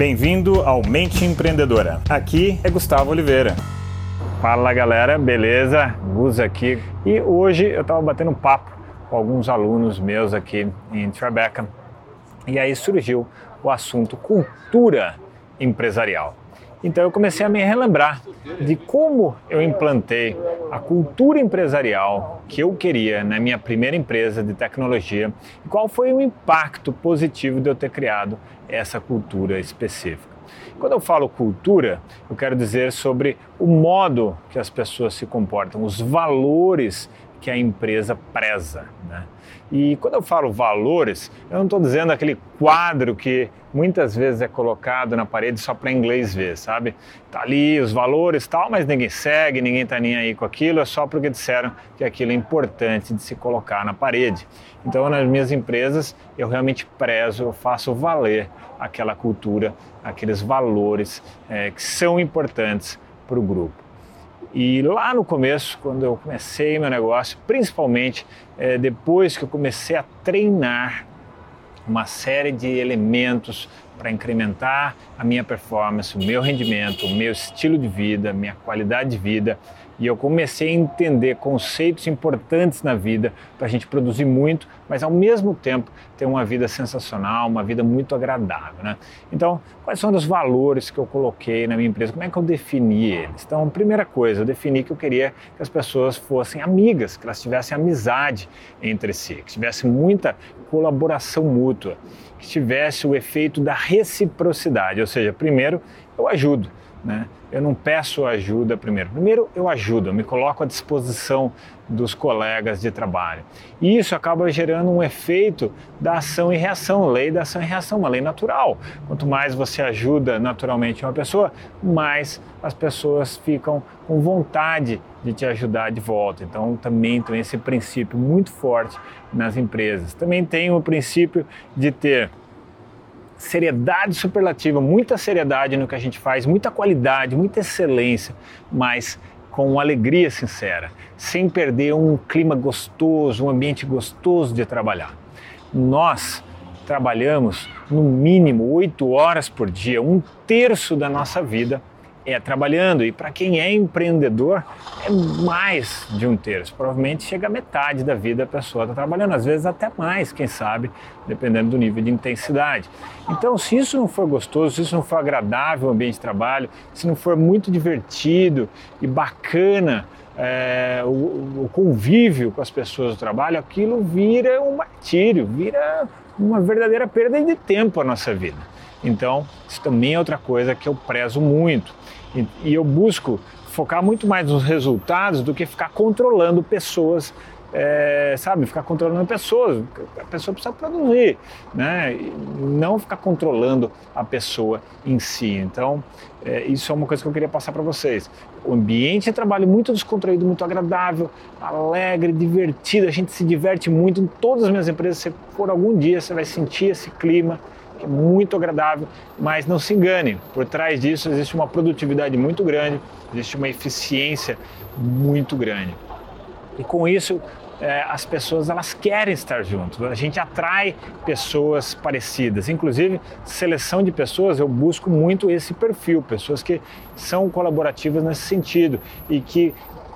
Bem-vindo ao Mente Empreendedora. Aqui é Gustavo Oliveira. Fala galera, beleza? Gus aqui. E hoje eu estava batendo papo com alguns alunos meus aqui em Tribeca e aí surgiu o assunto cultura empresarial. Então eu comecei a me relembrar de como eu implantei a cultura empresarial que eu queria na minha primeira empresa de tecnologia e qual foi o impacto positivo de eu ter criado essa cultura específica. Quando eu falo cultura, eu quero dizer sobre o modo que as pessoas se comportam, os valores que a empresa preza. Né? E quando eu falo valores, eu não estou dizendo aquele quadro que muitas vezes é colocado na parede só para inglês ver, sabe? Tá ali os valores tal, mas ninguém segue, ninguém está nem aí com aquilo, é só porque disseram que aquilo é importante de se colocar na parede. Então, nas minhas empresas, eu realmente prezo, eu faço valer aquela cultura, aqueles valores é, que são importantes para o grupo. E lá no começo, quando eu comecei meu negócio, principalmente é, depois que eu comecei a treinar uma série de elementos para incrementar a minha performance, o meu rendimento, o meu estilo de vida, minha qualidade de vida, e eu comecei a entender conceitos importantes na vida para a gente produzir muito, mas ao mesmo tempo ter uma vida sensacional, uma vida muito agradável. Né? Então, quais são os valores que eu coloquei na minha empresa? Como é que eu defini eles? Então, primeira coisa, eu defini que eu queria que as pessoas fossem amigas, que elas tivessem amizade entre si, que tivesse muita colaboração mútua, que tivesse o efeito da reciprocidade, ou seja, primeiro eu ajudo. Né? Eu não peço ajuda primeiro. Primeiro eu ajudo, eu me coloco à disposição dos colegas de trabalho. E isso acaba gerando um efeito da ação e reação, lei da ação e reação, uma lei natural. Quanto mais você ajuda naturalmente uma pessoa, mais as pessoas ficam com vontade de te ajudar de volta. Então também tem esse princípio muito forte nas empresas. Também tem o princípio de ter seriedade superlativa, muita seriedade no que a gente faz, muita qualidade, muita excelência, mas com alegria sincera, sem perder um clima gostoso, um ambiente gostoso de trabalhar. Nós trabalhamos no mínimo oito horas por dia, um terço da nossa vida é trabalhando. E para quem é empreendedor, é mais de um terço. Provavelmente chega a metade da vida a pessoa está trabalhando, às vezes até mais, quem sabe, dependendo do nível de intensidade. Então, se isso não for gostoso, se isso não for agradável o ambiente de trabalho, se não for muito divertido e bacana, é, o, o convívio com as pessoas do trabalho, aquilo vira um martírio, vira uma verdadeira perda de tempo a nossa vida. Então, isso também é outra coisa que eu prezo muito. E, e eu busco focar muito mais nos resultados do que ficar controlando pessoas é, sabe, ficar controlando pessoas. A pessoa precisa produzir, né? não ficar controlando a pessoa em si. Então, é, isso é uma coisa que eu queria passar para vocês. O ambiente de trabalho muito descontraído, muito agradável, alegre, divertido. A gente se diverte muito em todas as minhas empresas. Se for algum dia, você vai sentir esse clima é muito agradável, mas não se engane, por trás disso existe uma produtividade muito grande, existe uma eficiência muito grande. E com isso, é, as pessoas elas querem estar juntos. A gente atrai pessoas parecidas. Inclusive, seleção de pessoas, eu busco muito esse perfil, pessoas que são colaborativas nesse sentido e que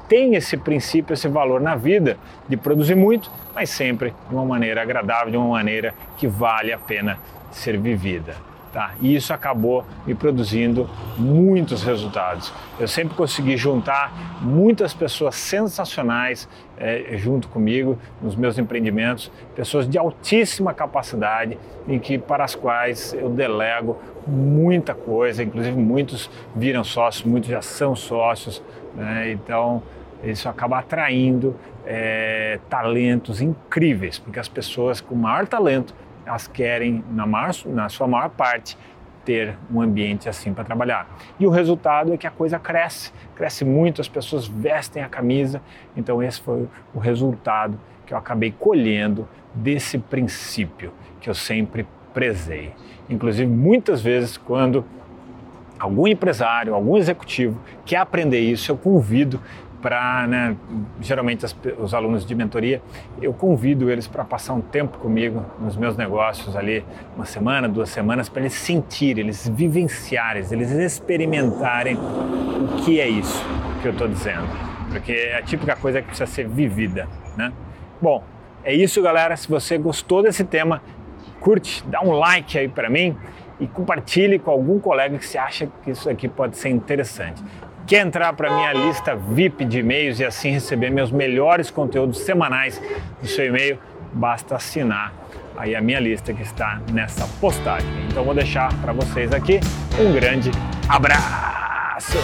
têm esse princípio, esse valor na vida de produzir muito, mas sempre de uma maneira agradável, de uma maneira que vale a pena ser vivida. Tá? E isso acabou me produzindo muitos resultados. Eu sempre consegui juntar muitas pessoas sensacionais é, junto comigo nos meus empreendimentos, pessoas de altíssima capacidade e que para as quais eu delego muita coisa, inclusive muitos viram sócios, muitos já são sócios, né? então isso acaba atraindo é, talentos incríveis, porque as pessoas com maior talento elas querem, na, maior, na sua maior parte, ter um ambiente assim para trabalhar. E o resultado é que a coisa cresce, cresce muito, as pessoas vestem a camisa. Então, esse foi o resultado que eu acabei colhendo desse princípio que eu sempre prezei. Inclusive, muitas vezes, quando algum empresário, algum executivo quer aprender isso, eu convido para, né, geralmente as, os alunos de mentoria, eu convido eles para passar um tempo comigo nos meus negócios ali, uma semana, duas semanas, para eles sentirem, eles vivenciarem, eles experimentarem o que é isso que eu estou dizendo, porque é a típica coisa que precisa ser vivida, né? Bom, é isso, galera. Se você gostou desse tema, curte, dá um like aí para mim e compartilhe com algum colega que você acha que isso aqui pode ser interessante. Quer entrar para minha lista VIP de e-mails e assim receber meus melhores conteúdos semanais no seu e-mail? Basta assinar aí a minha lista que está nessa postagem. Então vou deixar para vocês aqui um grande abraço.